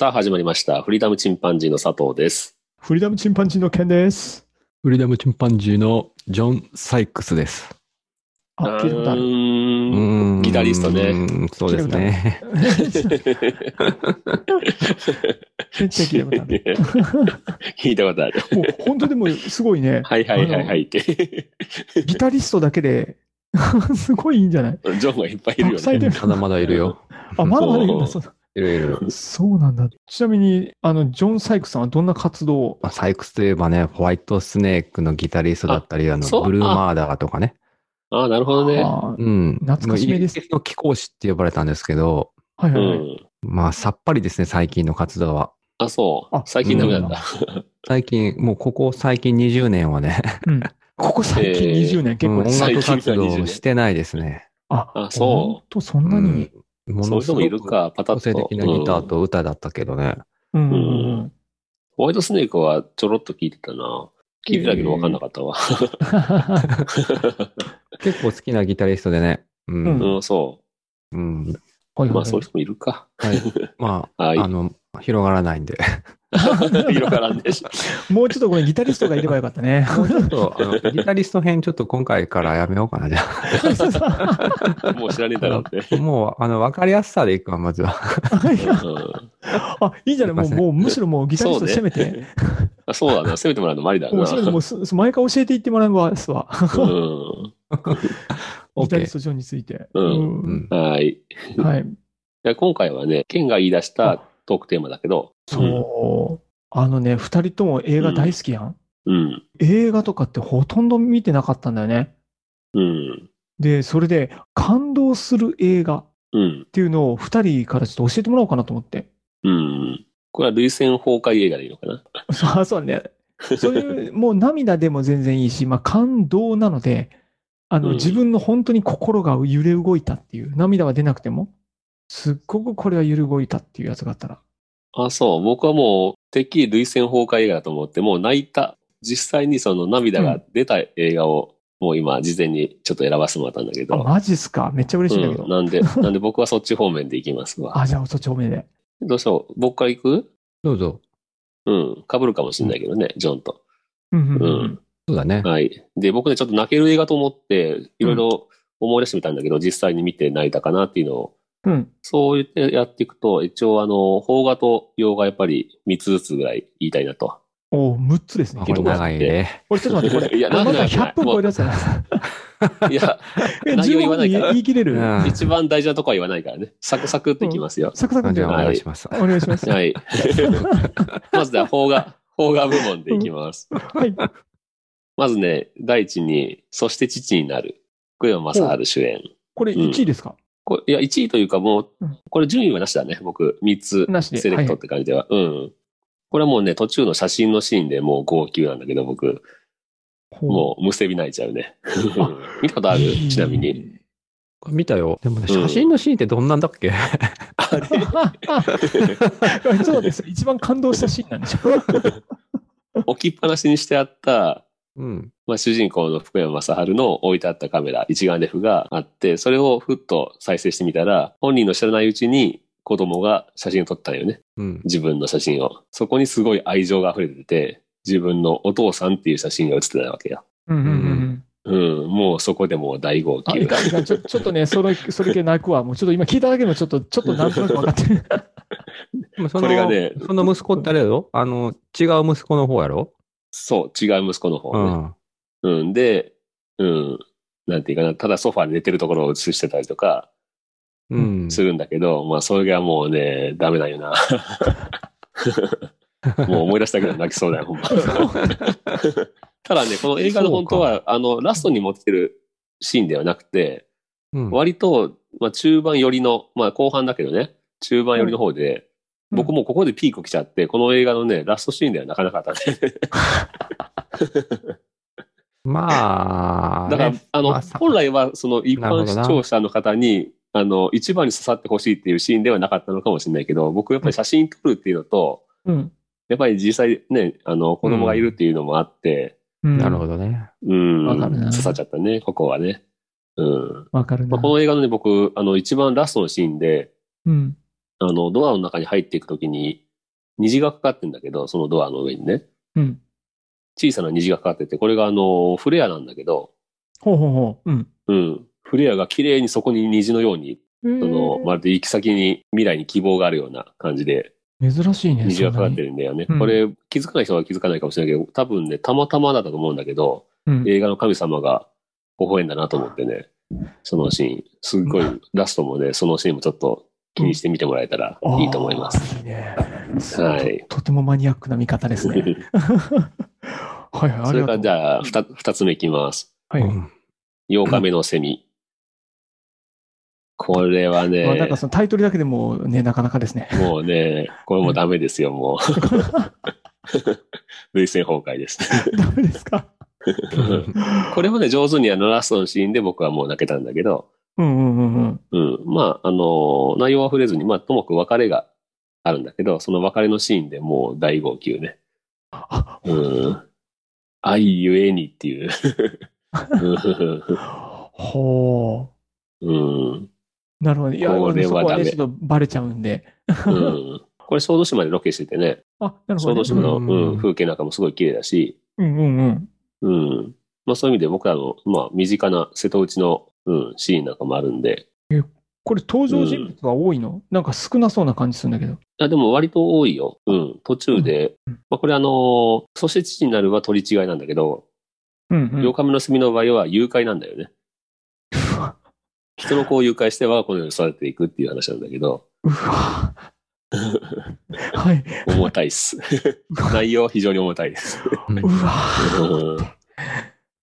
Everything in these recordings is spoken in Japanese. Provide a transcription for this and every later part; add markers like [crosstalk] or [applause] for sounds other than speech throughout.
さあ始まりました。フリーダムチンパンジーの佐藤です。フリーダムチンパンジーのケンです。フリーダムチンパンジーのジョン・サイクスです。あ、聞いたことあうんギタリストね。うんそうですね。めっちゃ聞いたことある。聞いたことある。[laughs] もう本当でもすごいね。はいはいはいはいって。ギタリストだけで、[laughs] すごいいいんじゃない？ジョンがいっぱいいるよね。たくさんいるまだまだいるよ。あ、まだまだいるんだ。そういるいる。そうなんだ。ちなみに、あの、ジョン・サイクさんはどんな活動を？まあサイクスといえばね、ホワイトスネークのギタリストだったり、あの、ブルーマーダーとかね。ああ、なるほどね。うん。懐かしめですイギリスの貴公子って呼ばれたんですけど、はいはいはい。うん。まあ、さっぱりですね、最近の活動は。あ、そうあ。最近ダメなんだ。[laughs] 最近、もうここ最近20年はね、うん。ここ最近えー20年結構うん音楽活動してないですね。あ、あそうとそんなに。うんもそういう人もいるくか、パタッと。個性的なギターうんと歌だったけどね。うんうんうん。ホワイトスネークはちょろっと聞いてたな。聞いてたけど分かんなかったわ。[laughs] 結構好きなギタリストでね。うん。うんうん、そうう。いはいまあそういう人もいるか。はい。[laughs] まあ、はいあの、広がらないんで。[laughs] 広がらんでしもうちょっとこれギタリストがいればよかったね。もうちょっと、あの、ギタリスト編ちょっと今回からやめようかな、じゃょ。もう知らねえだろうって。あ。もう、あの、わかりやすさでいくわ、まずは。あ、いいじゃない。もう、もうむしろもうギタリスト攻めて。そうねあそうだな。攻めてもらうのもありだな。もうもうす、す前から教えていってもらいますわ。うん。ギタリス。トジョンについて。うんうん。はい。いはい。や今回はね、ケンが言い出したトークテーマだけど、そう。あのね、二人とも映画大好きやん。うん。映画とかってほとんど見てなかったんだよね。うん。で、それで感動する映画っうん。ていうのを二人からちょっと教えてもらおうかなと思って。うん。これは涙腺崩壊映画でいいのかな？そうそうね。そういう、[laughs] もう涙でも全然いいし、まあ感動なので、あの、うん自分の本当に心が揺れ動いたっていう、涙は出なくても、すっごくこれは揺れ動いたっていうやつがあったら。あ、そう。僕はもう、てっきり涙腺崩壊映画だと思って、もう泣いた。実際にその涙が出た映画を、もう今、事前にちょっと選ばせてもらったんだけあ、ど。マジっすか？めっちゃ嬉しいんだけど。うん、なんで、[laughs] なんで僕はそっち方面で行きますわ。あ、じゃあそっち方面で。どうしよう。僕から行く？どうぞ。うん。被るかもしれないけどね、ジョンと。うんうんううんん。そうだね。はい。で、僕ね、ちょっと泣ける映画と思って、いろいろ思い出してみたんだけど、実際に見て泣いたかなっていうのを、うん。そう言ってやっていくと、一応あの、邦画と洋画やっぱり3つずつぐらい言いたいなと。お6つですねあ。これ長いね。これちょっと待って、これ。いやまだ長い100分超えるやつじゃないいや、[laughs] え、内容言わないから15分言い切れる？うん一番大事なとこは言わないからね。サクサクっていきますよ。サクサクでじゃあおお願いします。願いします。はい。[laughs] まずは邦画、邦画部門でいきます。はい。まずね、第一に、そして父になる。福山雅治主演。これ1位ですか？これいや、1位というかもううん、これ順位はなしだね。僕、3つなしで。セレクトって感じでは。うん。これはもうね、途中の写真のシーンでもう号泣なんだけど、僕、はい、もうむせび泣いちゃうね。[laughs] 見たことある？ちなみに。。見たよ。でもね、うん写真のシーンってどんなんだっけ？あれ？[laughs] そうです。一番感動したシーンなんでしょ？[laughs] 置きっぱなしにしてあった、うん。まあ、主人公の福山雅治の置いてあったカメラ、一眼レフがあって、それをふっと再生してみたら、本人の知らないうちに子供が写真を撮ったんよね。うん。自分の写真を。そこにすごい愛情が溢れてて、自分のお父さんっていう写真が写ってたわけよ。うんうんうん。うん、もうそこでもう大号泣。ちょちょっとね、それ、それ系泣くわ。もうちょっと今聞いただけでもちょっと、ちょっとなんとなく分かってる。[laughs] そこれがねの、その息子ってあれやろ？あの、違う息子の方やろ？そう、違う息子の方ね。うん。うん、で、うん、なんていうかな、ただソファーで寝てるところを映してたりとかうん。するんだけど、まあそれがもうね、ダメなんよな。[laughs] もう思い出したけど泣きそうだよ、ほんま。[laughs] ただね、この映画の本当は、あの、ラストに持ってるシーンではなくて、うん。割と、まあ中盤寄りの、まあ後半だけどね、中盤寄りの方で、僕もここでピーク来ちゃって、この映画のね、ラストシーンではなかなかあったね。まあ、だから、ねあの、まあさ本来は、その一般視聴者の方に、あの、一番に刺さってほしいっていうシーンではなかったのかもしれないけど、僕やっぱり写真撮るっていうのと、うん。やっぱり実際ね、あの、子供がいるっていうのもあって、うんなるほどね。うん、わかるな刺さっちゃったね、ここはね。うん。わかるな。まあ、この映画のね、僕、あの、一番ラストのシーンで、うん。あの、ドアの中に入っていくときに、虹がかかってんだけど、そのドアの上にね。うん。小さな虹がかかってて、これがあの、フレアなんだけど、ほうほうほう。うん。うん。フレアが綺麗にそこに虹のように、その、まるで行き先に、未来に希望があるような感じで、珍しいね。虹がかかってる。るんだよね。うんこれ、気づかない人は気づかないかもしれないけど、多分ね、たまたまだったと思うんだけど、うん。映画の神様が微笑んだなと思ってね、そのシーン、すっごい、ラストもね、そのシーンもちょっと気にしてみてもらえたらいいと思います。いいね。はいと。とてもマニアックな見方ですね。[laughs] はいはい、あそれから。じゃあ、二二つ目いきます。はい。うん8日目のセミ。これはね、まあ、なんかそのタイトルだけでもね、なかなかですね。もうね、これもダメですよ、もう。[laughs] 類線崩壊です。ダメですか？[laughs] これもね、上手にあのラストのシーンで僕はもう泣けたんだけど、うんうんうんうん。うん。まあ、あの、内容は触れずに、まあ、ともかく別れがあるんだけど、その別れのシーンでもう大号泣ね。あ、うん。愛ゆえにっていう。[laughs] ほうん。う。なるほど。いや、これはダメちょっとバレちゃうんで。うん。これ小豆島でロケしててね、あ、なるほ小ど、ね。豆島の、うんうん、風景なんかもすごい綺麗だし、うんうんうん。うん。まあそういう意味で僕らの、まあ身近な瀬戸内の、うん、シーンなんかもあるんで、これ登場人物が多いの、なんか少なそうな感じするんだけど。あでも割と多いよ。うん。途中で、うんまあこれあのーそして父になるは取り違いなんだけど、うんうん。八日目の墨の場合は誘拐なんだよね。人の子を誘拐して我が子のように育てていくっていう話なんだけど、うわ。[laughs] はい。重たいっす。内容は非常に重たいです。うわ。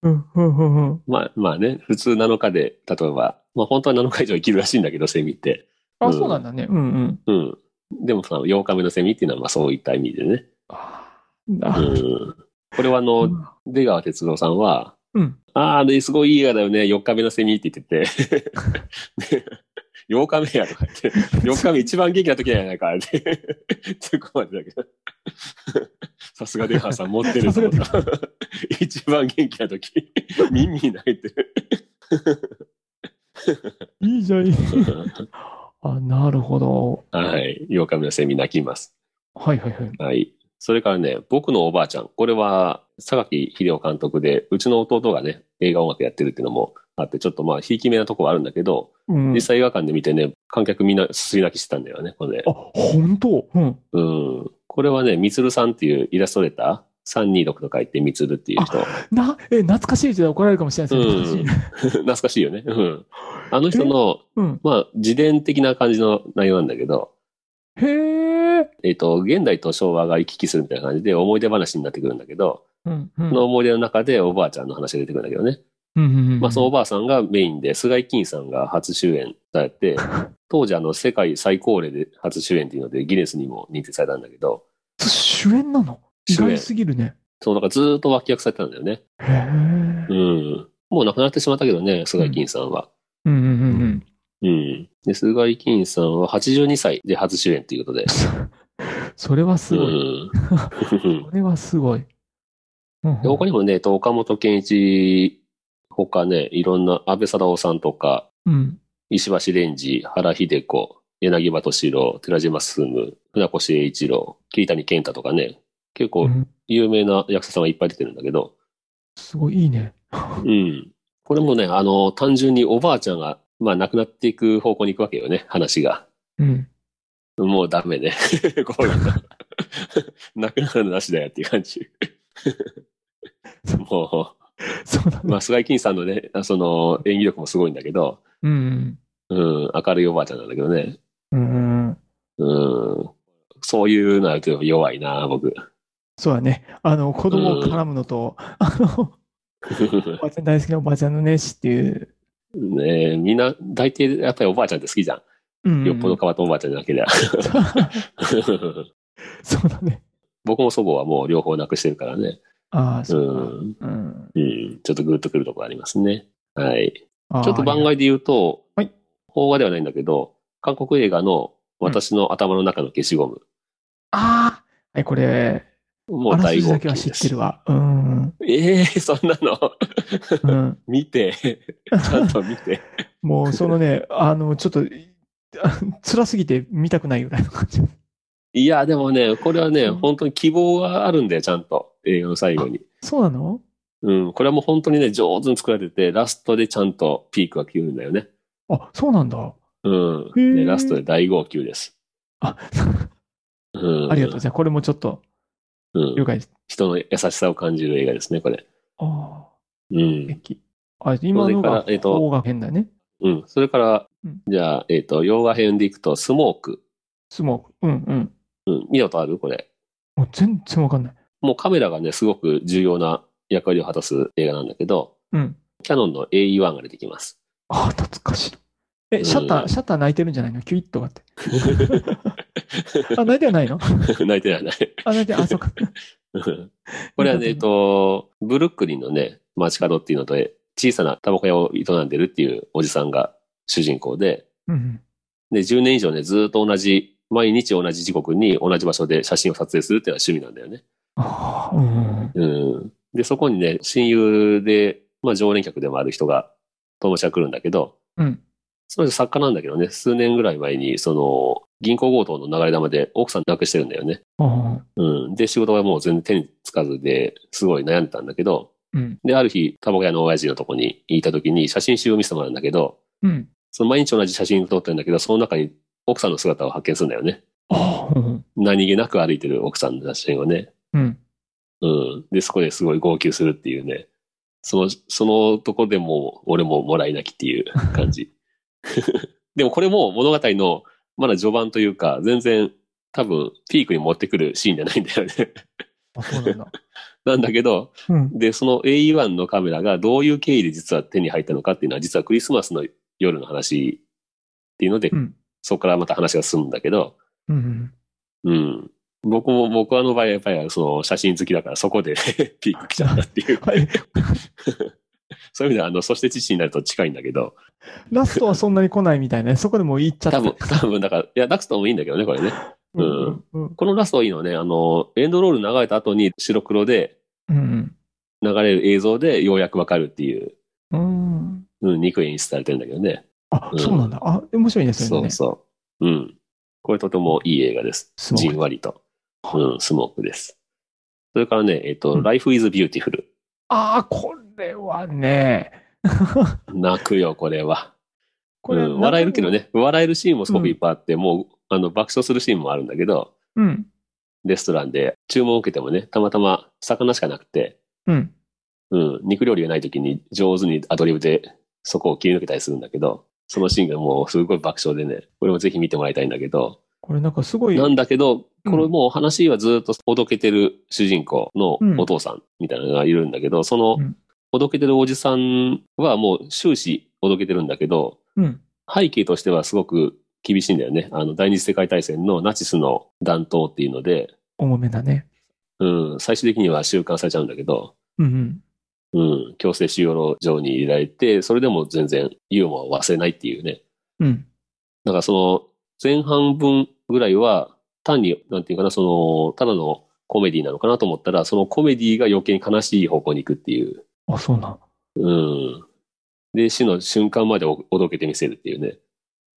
うんうんうんうんうん。まあ、まあね、普通7日で、例えば、まあ本当は7日以上生きるらしいんだけど、セミって。あ、うんそうなんだね。うんうん。うん。でもその8日目のセミっていうのはまあそういった意味でね。あうあん。これはあの、出川哲郎さんは、うん。ああ、すごいいい映画だよね、4日目のセミって言ってて。[laughs] で8日目やとか言って、[laughs] 4日目一番元気な時やないかって。突 [laughs] っ込まれたけど。さすが出川さん持ってるぞ。一番元気な時、耳に泣いてる。いいじゃん、いい。あ、なるほど。はい。8日目のセミ泣きます。はいはいはい。はい。それからね、僕のおばあちゃん。これは、榊秀夫監督で、うちの弟がね、映画音楽やってるっていうのもあって、ちょっとまあ、ひいき目なとこはあるんだけど、うん、実際映画館で見てね、観客みんなすすり泣きしてたんだよね、これね。あ、本当？うん。うん。これはね、みつるさんっていうイラストレーター、326と書いてみつるっていう人。な、え、懐かしいって怒られるかもしれないですね。[laughs] 懐かしいよね。うん。あの人の、うん。まあ、自伝的な感じの内容なんだけど、へえ。えっ、と、現代と昭和が行き来するみたいな感じで思い出話になってくるんだけど、うん。うんその思い出の中でおばあちゃんの話が出てくるんだけどね。うんうんうんまあ、そのおばあさんがメインで、菅井金さんが初主演されて、[laughs] 当時あの、世界最高齢で初主演っていうので、ギネスにも認定されたんだけど、主演なの？意外すぎるね。そう、だからずーっと脇役されてたんだよね。へえう。ん。もう亡くなってしまったけどね、菅井金さんは。うんうんうんうん。で、菅井金さんは82歳で初主演っていうことで。うん。それはすごい。うん。[laughs] それはすごい。他にもね、えっと岡本健一、他ね、いろんな安倍貞夫さんとか、うん。石橋蓮司、原秀子、柳葉敏郎、寺島進、船越英一郎、桐谷健太とかね、結構うん有名な役者さんがいっぱい出てるんだけど、すごいいいね。うん。これもね、あの、単純におばあちゃんが、まあ亡くなっていく方向に行くわけよね、話が。うん。もうダメね。[laughs] こういうの。[laughs] 亡くなるのなしだよっていう感じ。[laughs] もう、[laughs] そうだね。まあ、菅井金さんのね、その演技力もすごいんだけど、うん。うん、明るいおばあちゃんなんだけどね。うん。うん。そういうのあると弱いな、僕。そうだね。あの、子供を絡むのと、あの、[laughs] おばあちゃん大好きなおばあちゃんのねしっていう。ねえみんな、大抵やっぱりおばあちゃんって好きじゃん。うんうんよっぽど変わったおばあちゃんじゃなければ。[laughs] そうだね。僕も祖母はもう両方なくしてるからね。ああ、うそう。うん。うん。ちょっとグッとくるところありますね。はい。ちょっと番外で言うと、はい邦画ではないんだけど、韓国映画の私の頭の中の消しゴム。ああ、はい、これ、もう大号すじだけは知。ってるわ。うん。ええそんなの？うん。[laughs] 見て、ちゃんと見て。[laughs] もう、そのね、あの、ちょっと、あ辛すぎて見たくないぐらいの感じ。いや、でもね、これはね、うん本当に希望があるんだよ、ちゃんと。映画の最後に。そうなの？うん。これはもう本当にね、上手に作られてて、ラストでちゃんとピークが来るんだよね。あ、そうなんだ。うん。へーでラストで大号泣です。あ、[laughs] うん。ありがとう。じゃあ、これもちょっと、うん。了解です。人の優しさを感じる映画ですね、これ。ああ、うん。あ、今のがえっと方が変だね。うん。それからうん、じゃあ、えっ、と、洋画編でいくと、スモーク。スモーク。うんうん。うん。見たことある？これ。もう全然わかんない。もうカメラがね、すごく重要な役割を果たす映画なんだけど、うん。キャノンの AE1 が出てきます。ああ、懐かしい。え、シャッター、うんシャッター泣いてるんじゃないの？キュイッとかって。[laughs] あ、泣いてはないの？[laughs] 泣いてないない。あ、泣いて、あ、そうか。これはね、えっと、ブルックリンのね、街角っていうので、小さなタバコ屋を営んでるっていうおじさんが主人公で、うんうん。で、10年以上ね、ずっと同じ、毎日同じ時刻に同じ場所で写真を撮影するっていうのが趣味なんだよね。うんうん。うん。で、そこにね、親友で、まあ常連客でもある人が、友達が来るんだけど、うん。その人作家なんだけどね、数年ぐらい前に、その、銀行強盗の流れ玉で奥さん亡くしてるんだよね。うん。で、仕事がもう全然手につかずで、すごい悩んでたんだけど、うん。で、ある日、タバコ屋の親父のとこに行った時に写真集を見せてもらうんだけど、うん。その毎日同じ写真を撮ってるんだけど、その中に奥さんの姿を発見するんだよね。何気なく歩いてる奥さんの写真をね。うん。うん。で、そこですごい号泣するっていうね。その、そのとこでもう、俺ももらい泣きっていう感じ。[laughs] でもこれも物語の、まだ序盤というか、全然、多分、ピークに持ってくるシーンじゃないんだよね。あ、そうなんだ。[laughs] なんだけど、うん。で、その AE1 のカメラがどういう経緯で実は手に入ったのかっていうのは、実はクリスマスの夜の話っていうので、うん。そこからまた話が進むんだけど、うん。うん。僕も、僕はあの場合はやっぱりその写真好きだからそこで [laughs] ピーク来ちゃったっていう。[laughs] はい。[laughs] そういう意味では、あの、そして父になると近いんだけど、ラストはそんなに来ないみたいなね。そこでもう行っちゃった。多分、多分、だから、いや、ラストもいいんだけどね、これね。うん。うん。このラストいいのはね、あの、エンドロール流れた後に白黒でうん。流れる映像でようやくわかるっていう、うん。うん、憎い演出されてるんだけどね。あ、うんそうなんだ。あ、面白いですよね。そうそう。うん。これとてもいい映画です。じんわりと。うん、スモークです。それからね、えっと、うん Life is Beautiful。ああ、これはね。[laughs] 泣くよ、これは。これ、うん、笑えるけど。ね、笑えるシーンもすごくいっぱいあって、もう、あの、爆笑するシーンもあるんだけど、うん。レストランで注文を受けてもね、たまたま魚しかなくて、うん。うん、肉料理がない時に上手にアドリブでそこを切り抜けたりするんだけど、そのシーンがもうすごい爆笑でね、これもぜひ見てもらいたいんだけど、これなんかすごい。なんだけど、うんこれもう話はずっとおどけてる主人公のお父さんみたいなのがいるんだけど、そのうんおどけてるおじさんはもう終始おどけてるんだけど、うん。背景としてはすごく厳しいんだよね。あの、第二次世界大戦のナチスの弾頭っていうので、重めだね。うん、最終的には収監されちゃうんだけど、うんうん。うん、強制収容所に入れられて、それでも全然ユーモアを忘れないっていうね。うん。だからその前半分ぐらいは単に、なんていうかな、その、ただのコメディなのかなと思ったら、そのコメディが余計に悲しい方向に行くっていう。あ、そうなん。うん。で、死の瞬間までおおどけてみせるっていうね。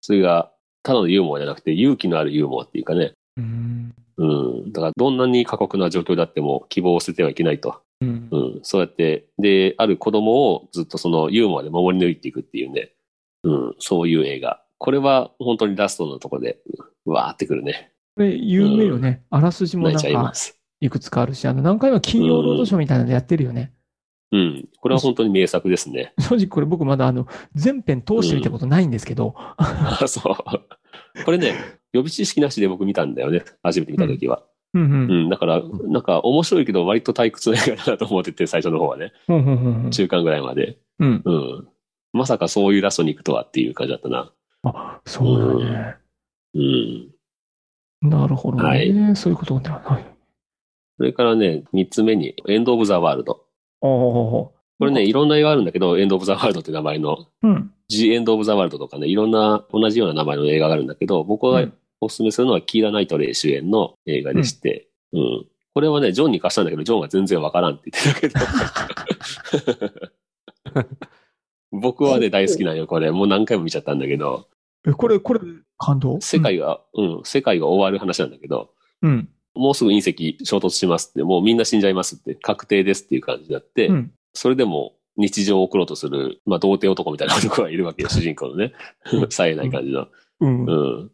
それが、ただのユーモアじゃなくて、勇気のあるユーモアっていうかね。うん。うん。だから、どんなに過酷な状況であっても希望を捨ててはいけないと。うんう。ん。そうやって、で、ある子供をずっとそのユーモアで守り抜いていくっていうね。うん。そういう映画。これは本当にラストのところで、うわーってくるね。これ、有名よね。あらすじもなんか。いくつかあるし、あの、何回も金曜ロードショーみたいなのやってるよね。うん。これは本当に名作ですね。正直これ僕まだあの、全編通して見たことないんですけど、[laughs] あそう。[laughs] これね、予備知識なしで僕見たんだよね。初めて見た時は。うんう。うんん。だから、なんか面白いけど割と退屈な映画だなと思ってて、最初の方はね。うんうんうん中間ぐらいまで。うん。うん。まさかそういうラストに行くとはっていう感じだったな。あ、そうだね。うん。なるほどね。はいそういうことだ。はい。それからね、三つ目に、エンド・オブ・ザ・ワールド。おこれね、いろんな映画あるんだけど、エンド・オブ・ザ・ワールドって名前の、うん。The End of the World とかね、いろんな同じような名前の映画があるんだけど、僕がうんおすすめするのはキーラ・ナイトレイ主演の映画でして、うん。これはね、ジョンに貸したんだけど、ジョンは全然わからんって言ってたけど。[laughs] 僕はね、大好きなんよ、これ。もう何回も見ちゃったんだけど、え、これ、これ、感動？世界が、うん、世界が終わる話なんだけど、うん。もうすぐ隕石衝突しますって、もうみんな死んじゃいますって、確定ですっていう感じになって、うん。それでも日常を送ろうとする、まあ、童貞男みたいな男がいるわけよ、主人公のね。冴えない感じの。うん。うん。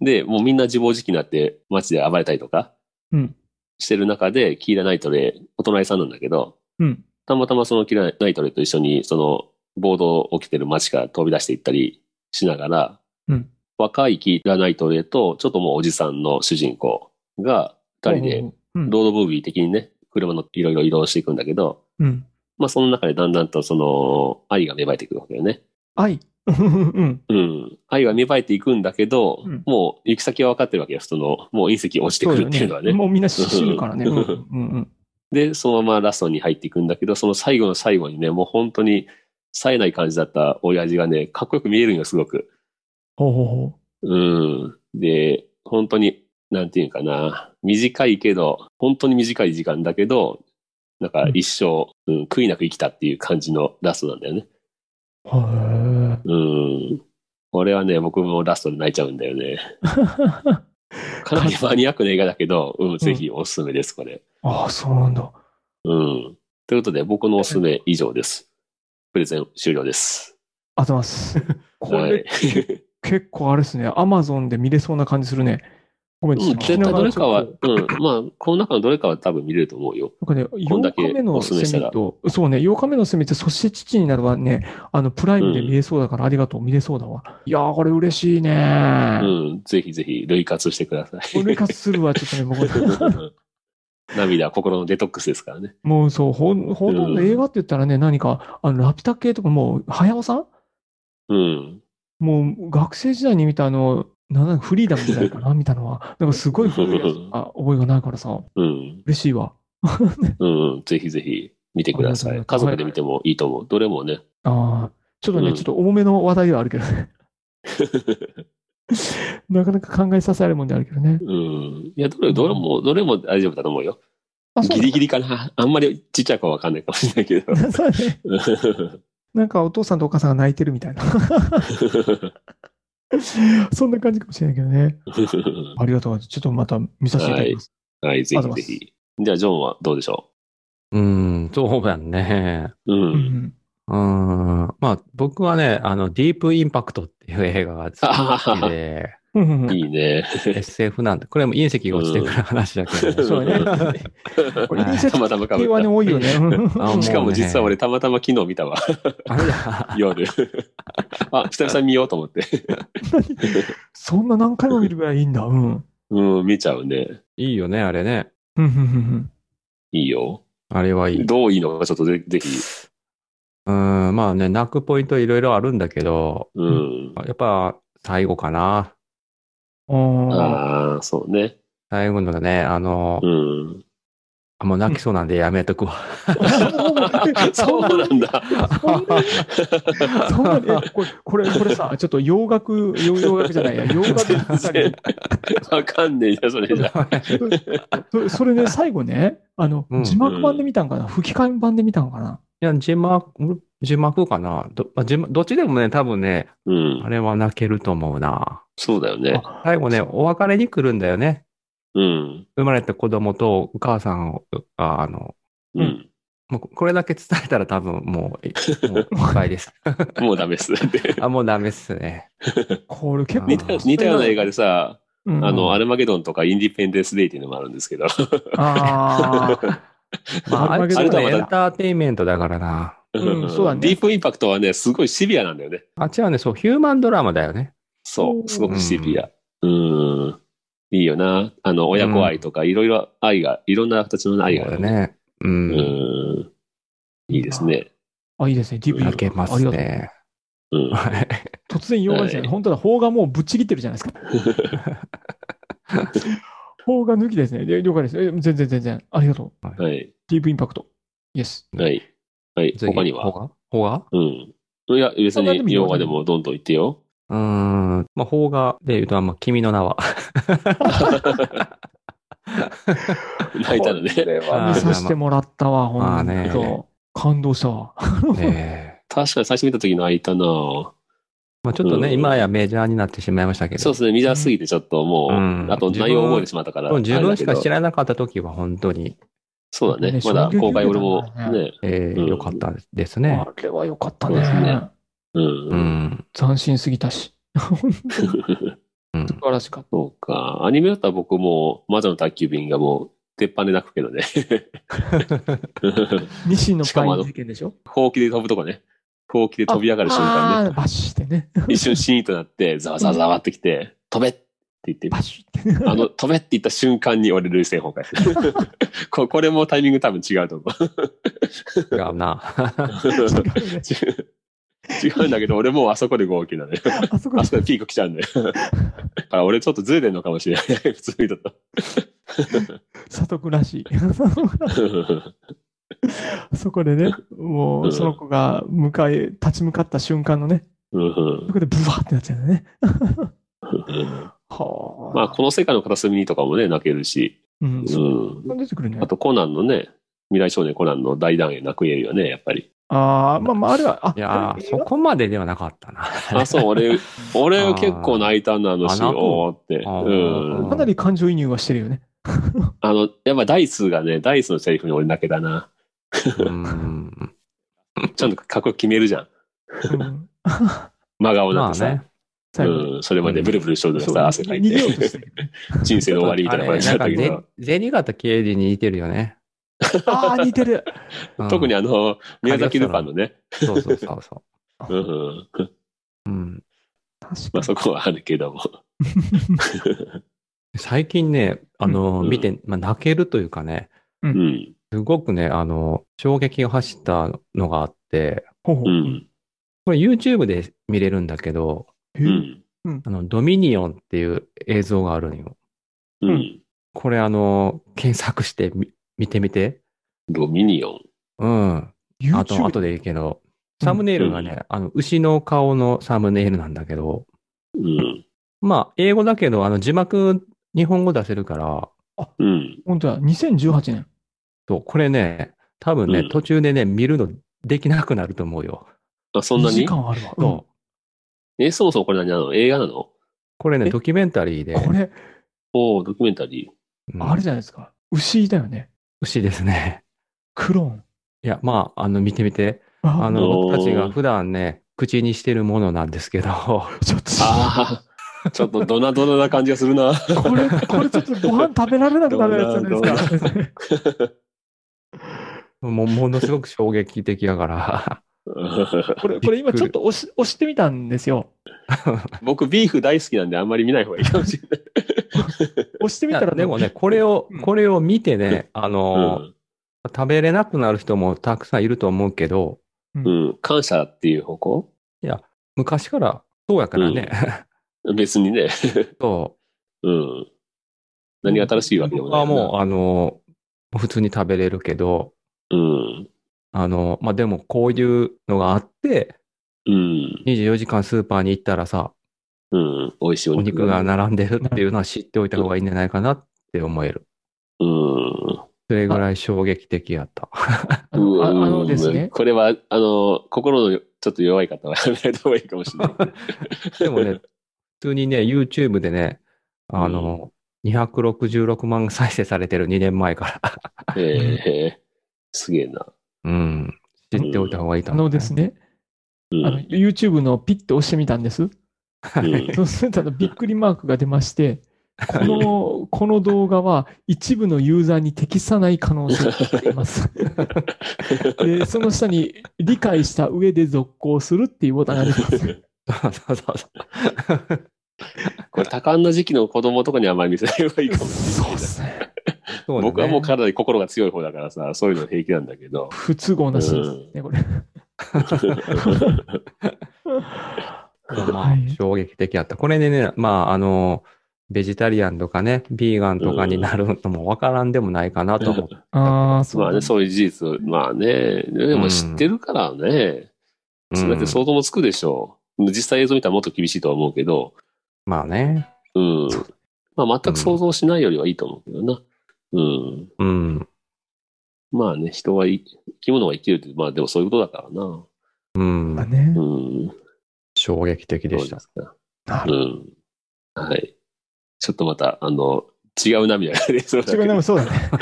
で、もうみんな自暴自棄になって街で暴れたりとかうん。してる中で、キーラ・ナイトレイ、お隣さんなんだけど、うん。たまたまそのキーラ・ナイトレイと一緒に、その、暴動起きてる街から飛び出していったりしながら、うん若いキーラ・ナイトレイと、ちょっともうおじさんの主人公が、二人で、うん。ロードムービー的にね、車のいろいろ移動していくんだけど、うん。まあその中でだんだんとその、愛が芽生えていくわけよね。愛？[laughs] うん。うん。愛が芽生えていくんだけど、うんもう行き先は分かってるわけよ。その、もう隕石落ちてくるっていうのはね。もうみんな [laughs] 死ぬからね。[laughs] うん。で、そのままラストに入っていくんだけど、その最後の最後にね、もう本当に冴えない感じだった親父がね、かっこよく見えるんよ、すごく。ほうほうほうん。で、本当に、なんていうかな、短いけど、本当に短い時間だけど、なんか一生、うん、悔いなく生きたっていう感じのラストなんだよね。う。へうん。これはね、僕もラストで泣いちゃうんだよね。え。[laughs] かなりマニアックな映画だけど、うん、ぜひおすすめです、これ。ああ、そうなんだ。うん。ということで、僕のおすすめ以上です。プレゼン終了です。ありがとうございます。[laughs] これ、はい。[laughs] 結構あれですね。アマゾンで見れそうな感じするね。ごめん、うん、絶対どれかは、うん、まあ、この中のどれかは多分見れると思うよ。なんかね、8こんだけ日目のセミと、そうね、8日目のセミって、そして父になるはね、あの、プライムで見れそうだから、ありがとう、見れそうだわ。いやー、これ嬉しいねう。ん、ぜひぜひ、類活してください。[laughs] 俺活するわ、ちょっとね、僕。涙は心のデトックスですからね。もうそう、ほん、ほとんど映画って言ったらね、何か、あの、ラピュタ系とか、もう、早尾さんうん。もう、学生時代に見たあの、なんだフリーダムぐらいかな、見たのは。なんかすごい古いあ覚えがないからさ、うん。嬉しいわ。うん、うん。ぜひぜひ見てください。家族で見てもいいと思う。どれもね。ああ、ちょっとね、うんちょっと重めの話題ではあるけどね。[laughs] なかなか考えさせられるもんであるけどね。うん。いや、どれ、どれも、どれも大丈夫だと思うよ。あ、そうギリギリかな。あんまりちっちゃい子はわかんないかもしれないけど。だ [laughs] そうね。[laughs] なんかお父さんとお母さんが泣いてるみたいな。[laughs] そんな感じかもしれないけどね。[laughs] ありがとうございます。ちょっとまた見させていただきます。はい、ぜひぜひ。じゃあ、ジョンはどうでしょう？ん、そうやんね。うう。うんん。うん。まあ、僕はね、あの、ディープインパクトっていう映画が好きで、[laughs] いいね。SF なんで、これも隕石が落ちてくる話だけど、[laughs] そうだね。たまたまかぶ系はね、っ多いよね。しかも実は俺たまたま昨日見たわ。あれだ。夜。あ、久々に見ようと思って。そんな何回も見るぐらいいいんだ。うん。うん、見ちゃうね。いいよね、あれね。うんうんうんいいよ。あれはいい。どういいのかちょっとぜぜひ。うん、まあね、泣くポイントいろいろあるんだけど、うん。やっぱ最後かな。うん。あああ、そうね。最後のね、あの、うん。あもう泣きそうなんでやめとくわ。あ。[laughs] そうなんだ。そんなんなに、えこれ、これ、これさ、ちょっと洋楽、洋洋楽じゃないや、[laughs] 洋楽したりわかんねえじゃん、それじゃ。そそれね、最後ね、あの、うん字幕版で見たんかな？吹き替え版で見たんかな？いや、字幕、字幕かな？ど,、どっちでもね、多分ね、うんあ。れは泣けると思うな。そうだよね。あ最後ね、お別れに来るんだよね。うん。生まれた子供とお母さんが、あの、うん。もうこれだけ伝えたら多分もう、いもういっぱいです。[laughs] もうダメっす。[laughs] あ、もうダメっすね。これ結構似た似たような映画でさ、うんあの、アルマゲドンとかインディペンデンスデイっていうのもあるんですけど。あー [laughs] まあ、あれとはエンターテインメントだからな。うんそうだねディープインパクトはね、すごいシビアなんだよね。あっちはね、そう、ヒューマンドラマだよね。そう、すごくシビア。うん。いいよな。あの、親子愛とか、いろいろ愛が、いろんな形の愛があるそうだ。ね。う。うんん。いいですね。あ、いいですね。ディープインパクトますありがとうね。うん。はい。突然洋画ですよね。はい本当だ、邦画もうぶっちぎってるじゃないですか。[laughs] 邦画抜きですね。で了解です。え全然全然。ありがとう。はい。ディープインパクト。イエス。はい。はい。次他には？ほがほが？うん。いや、別に、洋画でもどんどん言ってよ。うーん。まあ、邦画で言うと、まあ、君の名は。[laughs] 泣いたのね。見させてもらったわ、ほんまあねと。感動したわ。ええ [laughs] 確かに最初見た時泣いたなまあ、ちょっとね、うん今やメジャーになってしまいましたけど。そうですね、見ジャーすぎてちょっともう、うんあと内容覚えてしまったから。自分しか知。らなかった時は本当に、そうだねね。まだ公開俺もね。えーうん良かったですね。あれは良かったですねね。うん。斬新すぎたし。素晴らしかっそうか。アニメだったら僕も、魔女の宅急便がもう、鉄板で泣くけどね。[laughs] た。ニシンのパイン事件でしょ？ほうきで飛ぶとこね。ほうきで飛び上がる瞬間ね。バッシュしてね。一瞬シーンとなって、ざわざわざわってきて、飛べって言って、バッシュって。あの、飛べって言った瞬間に俺、類星崩壊。[laughs] ここれもタイミング多分違うと思う。違うな。[laughs] 違うんだけど、俺もうあそこで号泣なのよ。あそこでピーク来ちゃうんだよ。だから俺ちょっとずれてんのかもしれない。普通にだと。佐藤君らしい。そこでね、もうその子が向かい、立ち向かった瞬間のね、うんそこでブワーってなっちゃうんだよね。うんはまあ、この世界の片隅にとかもね、泣けるし。うん、う。そうん出てくるねあ。と、コナンのね、未来少年コナンの大団円泣くエリアね、やっぱり。ああ、まあまあ、あれは、あ、いやそこまでではなかったな。あ、そう、俺、[laughs] 俺結構泣いたんだ、あのシーン。おーって。あうーん。かなり感情移入はしてるよね。[laughs] あの、やっぱダイスがね、ダイスのセリフに俺泣けたな。うん。[laughs] ちゃんと格好決めるじゃん。うん、真顔なまあんてさ。ね。最後うん、それまでブルブルしとるそう。さ、汗かいて。[laughs] 人生の終わりみたいな。話だなんかぜったけど、銭形刑事に似てるよね。ああ、似てる。[laughs] うん。特にあの、宮崎ルパンのね、そうそうそう。そうん。まあそこはあるけども。[laughs] 最近ね、あの、うん。見て、まあ、泣けるというかね、うん、すごくね、あの、衝撃が走ったのがあって、ほうほこれ YouTube で見れるんだけど、うん、あの、ドミニオンっていう映像があるのよ。うん。これあの、検索してみ見てみて。ドミニオン。うん。あと、YouTube 後でいいけど、サムネイルがね、あの、牛の顔のサムネイルなんだけど、うん、まあ、英語だけど、あの、字幕、日本語出せるから、うん。本当だ、2018年。そう、これね、多分ね、うん途中でね、見るのできなくなると思うよ。あ、そんな2時に間あるわ。うんそう。え、そもそもこれ何なの？映画なの？これね、え？ドキュメンタリーで、これ、おードキュメンタリうんあれじゃないですか。牛だよね。牛ですね。クローン。いや、まあ、あの、見てみて。あ？あの、おー僕たちが普段ね、口にしてるものなんですけど、ちょっと、ー。ああ、ちょっとドナドナな感じがするな。これ、これちょっとご飯食べられなくなるやつじゃないですか。[laughs] もうものすごく衝撃的やから。これ、これ今ちょっと押し押してみたんですよ。[laughs] 僕ビーフ大好きなんであんまり見ない方がいいかもしれない。押してみたらいやでもね、これをうん、これを見てね、あうの、ん食べれなくなる人もたくさんいると思うけど、うん。感謝っていう方向？昔からそうやからね。別にね。[laughs] そうん。何が新しいわけでう。もないはもう、あの、普通に食べれるけど、うん。あの、まあ、でもこういうのがあって、うん。24時間スーパーに行ったらさ、うん。美味しいおお肉肉が並んでるっていうのは知っておいた方がいいんじゃないかなって思える。うん。それぐらい衝撃的やった。あのああのですね。これは、あの、心のちょっと弱い方はやめない方がいいかもしれない。[laughs] でもね、普通にね、YouTube でね、あの、266万再生されてる2年前から。ええすげえな。うん。知っておいた方がいいとあ思う。のですね、うん。あの、YouTube のピッと押してみたんです。うん [laughs] そうするとびっくりマークが出まして、この、この動画は一部のユーザーに適さない可能性があります。[laughs] で、その下に理解した上で続行するっていうボタンが出てます。そうそうそう。これ多感な時期の子供とかにはあまり見せない方がいいかもしれないそうで。すね。ね僕はもうかなり心が強い方だからさ、そういうの平気なんだけど。不都合なしですね、これ。まあはい、衝撃的やった。これでね、まあ、あの、ベジタリアンとかね、ビーガンとかになるのもわからんでもないかなと思って。ああ、そう。まあね、そういう事実を、まあね、でも知ってるからね、それだって想像もつくでしょう。実際映像見たらもっと厳しいとは思うけど、まあね。うん。まあ全く想像しないよりはいいと思うけどな。うん。うん。まあね、人はい、生き物は生きるって、まあでもそういうことだからな。うんだ。ねう。ん。衝撃的でしたそううん。はい。ちょっとまた、あの、違う涙が出そうだけど違う、でもそうだね。[laughs]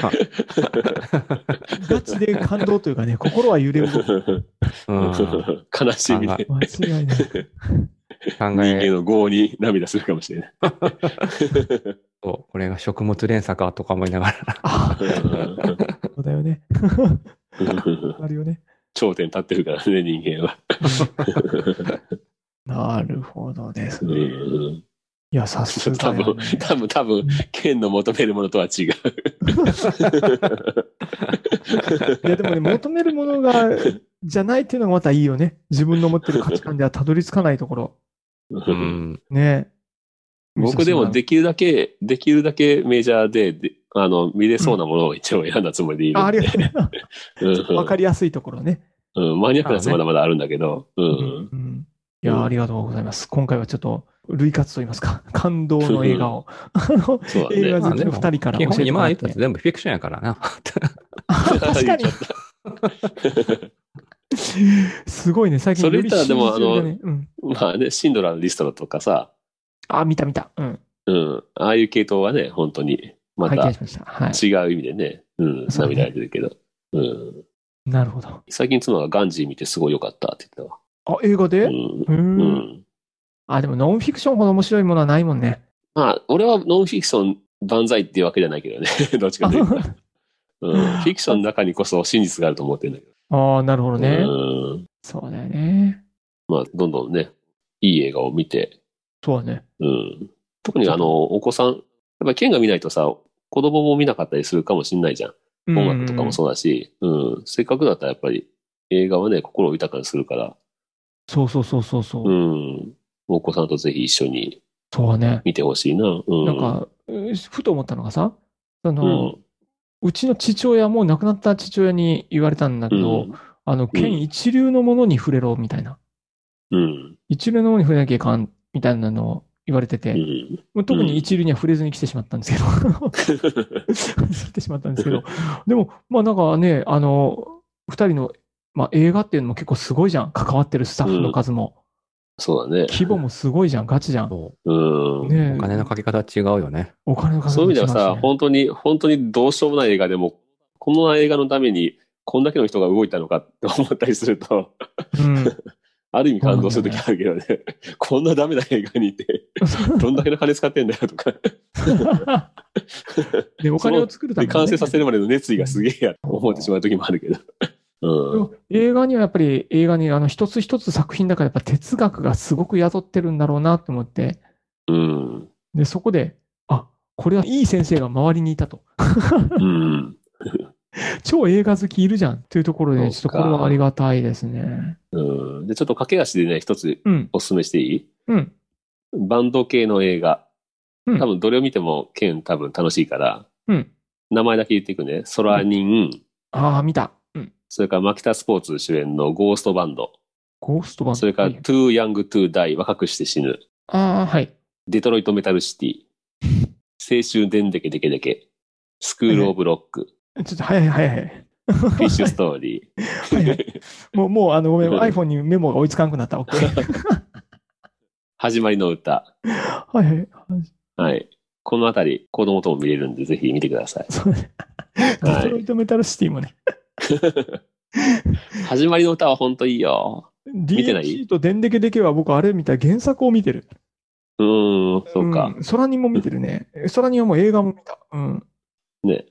ガチで感動というかね、心は揺れる。うん。悲しみで、間違いない。考 [laughs] 人間え、の業に涙するかもしれない。これが食物連鎖かとか思いながら。ああ、そうだよね。あるよね。頂点立ってるからね、人間は。[laughs] なるほどですうね。んいや、さす多分がよね。、多分、多分、剣の求めるものとは違う。いや、でもね、求めるものが、じゃないっていうのがまたいいよね。自分の持ってる価値観ではたどり着かないところ。うん。ね。僕でもできるだけ、できるだけメジャーで、であの、見れそうなものを一応選んだつもりでいるあ、あんで。りがとうね。うんわかりやすいところね。うん、マニアックなやつまだまだあるんだけど、う。うんん。いや、ありがとうございます。今回はちょっと、類活と言いますか、[laughs] 感動の映画を、あの、ね。映画好きの二人から基本教えてもらって今言ったやつ。全部フィクションやからな。あ確かに [laughs] すごいね、最近それ言ったらでもより真実味がねうん。たまあね、シンドラーのリストだとかさ、あ、見た見た。うん。うん、ああいう系統はね、本当に、また。違う意味でね、うん、そうね涙が出るけど。うん。なるほど。最近妻がガンジー見てすごい良かったって言ってあ、映画で？たわ。う。うんん。うん。あ、でもノンフィクションほど面白いものはないもんね。まあ、俺はノンフィクション万歳っていうわけじゃないけどね。[laughs] どっちかというと。うん。フィクションの中にこそ真実があると思ってるんだけああ、なるほどど。ね。うん。そうだよね。まあ、どんどんね、いい映画を見て、そうだね。うん。特にあの、お子さん、やっぱり剣が見ないとさ、子供も見なかったりするかもしんないじゃん。音楽とかもそうだし、うん。せっかくだったらやっぱり映画はね、心を豊かにするから、そうそうそうそうそう。うん。お子さんとぜひ一緒にそうだね。見てほしいな。うん。なんか、うふと思ったのがさ、そうの、ん。うちの父親も亡くなった父親に言われたんだけど、あの、剣一流のものに触れろ、みたいな。うん。一流のものに触れなきゃいかん、みたいなのを言われてて、うん。もう特に一流には触れずに来てしまったんですけど、[laughs] 触ってしまったんですけど、でも、まあなんかね、あの、二人の、まあ映画っていうのも結構すごいじゃん。関わってるスタッフの数も。そうだね。規模もすごいじゃん。ガチじゃん。そううん。ねお金のかけ方違うよね。お金のかけそういう意味ではさ、本当に、本当にどうしようもない映画でも、この映画のために、こんだけの人が動いたのかって思ったりすると、うん。[laughs] ある意味感動するときあるけどね、こんなダメな映画にいて、どんだけの金使ってんだよとか、で、お金を作るためでにね、完成させるまでの熱意がすげえやと思ってしまうときもあるけど。うん。映画にはやっぱり映画にあの一つ一つ作品だからやっぱ哲学がすごく宿ってるんだろうなと思って、うん。で、そこで、あ、これはいい先生が周りにいたと。うん。超映画好きいるじゃんっていうところで、ちょっとこれはありがたいですね。うん。で、ちょっと駆け足でね、一つうん、お勧めしていい？うん、バンド系の映画。うん多分どれを見ても、ケン多分楽しいから、うん。名前だけ言っていくね。ソラニン、ああ、見た。うん。それからマキタスポーツ主演のゴーストバンド。ゴーストバンド？それから、はい Too Young to Die 若くして死ぬ。ああ、はい。デトロイトメタルシティ。[laughs] 青春でんでけでけでけ。スクールオブロック。ちょっと早い早い早い。[laughs] フィッシュストーリはいはいー。もう、もう、あの、ごめん、うん iPhone にメモが追いつかなくなった。OK。[laughs] 始まりの歌。はいはい。はい。このあたり、子供とも見れるんで、ぜひ見てください。そうね。デはいトロイトメタルシティもね。[laughs] 始まりの歌は本当いいよ。てない？DHC とデンデケデケは僕あれ見た原作を見てる。うーん、そうか。ん。ソラニンも見てるね。ソラニンはもう映画も見た。うん。ね。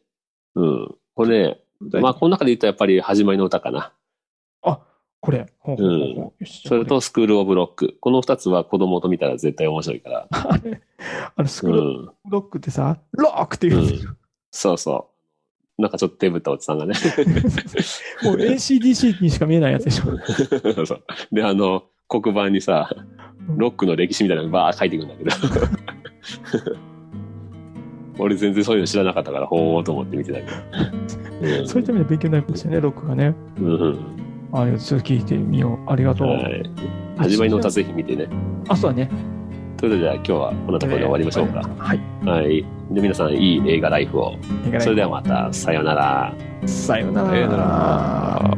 うん。これね、まあ、この中で言ったらやっぱり始まりの歌かな。あ、これ。ほうほうほうほうよしそれとスクールオブロック。この二つは子供と見たら絶対面白いから。[laughs] あれ、あの、スクうロん。ロックってさ、ロックって言うんですよ。そうそう。なんかちょっと手ぶったおじさんがね。[laughs] もう ACDC にしか見えないやつでしょ。そうで、あの、黒板にさ、ロックの歴史みたいなのバー書いていくんだけど。俺全然そういうの知らなかったから、ほーと思って見てたけど。[laughs] そういった意味で勉強になりましたね、ロックがね。うん。うんありがとう。ちょっと聞いてみよう。ありがとう。はい。始まりの歌ぜひ見てね。あ、そうだね。それではじゃあ今日はこんなところで終わりましょうか。はい。はい。で、皆さんいい映画ライフを。それではまた、さようなら。さようなら。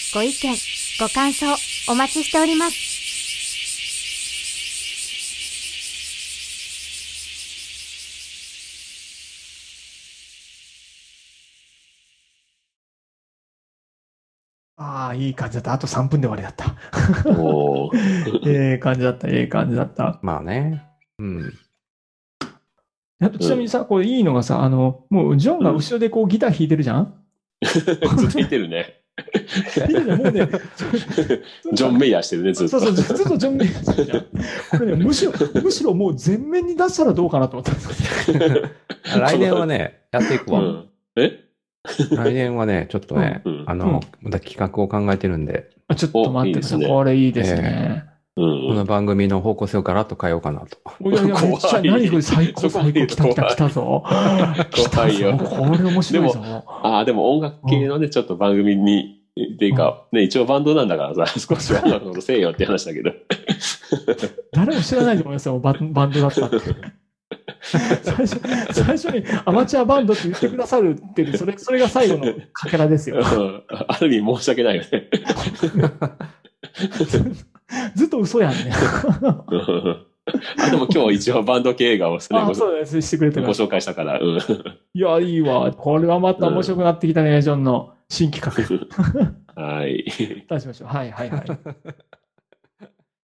ご意見、ご感想お待ちしております。ああ、いい感じだった。あと3分で終わりだった。おー [laughs] ええ感じだった、ええ感じだった。まあね。うん。あとちなみにさ、これいいのがさ、あの、もうジョンが後ろでこうギター弾いてるじゃん、[laughs] ずっと言ってるね。[laughs] ジョン・メイヤーしてるね、ずっと。そうそう、ずっとジョン・メイヤーしてるじゃん。これね、むしろ、[laughs] むしろもう全面に出したらどうかなと思ったんですよ [laughs] 来年はね、やっていくわ。うん。え？来年はね、ちょっとね、うんあの、また企画を考えてるんで、あちょっと待ってください。これいいですね。うん。この番組の方向性をガラッと変えようかなと。いやいや、めっちゃ、何これ最高、最高、来た来た来たぞ。[laughs] 来たよぞ。これ面白いぞ。ああ、でも音楽系のね、ちょっと番組に、っていうか、ね、一応バンドなんだからさ、[laughs] 少しは音楽のことせえよって話だけど。誰も知らないと思いますよ、バンバンドだったって。最初、最初にアマチュアバンドって言ってくださるっていう、それ、それが最後のかけらですよ。うんある意味申し訳ないよね。[laughs] [laughs] ずっと嘘やんね。うんあ、でも今日一応バンド系映画をねあ、ごそうです。してくれて。ご紹介したから、うん。いや、いいわ。これはまた面白くなってきたね、ジョンの新企画。[laughs] はい。出しましょう。はい、はい、はい。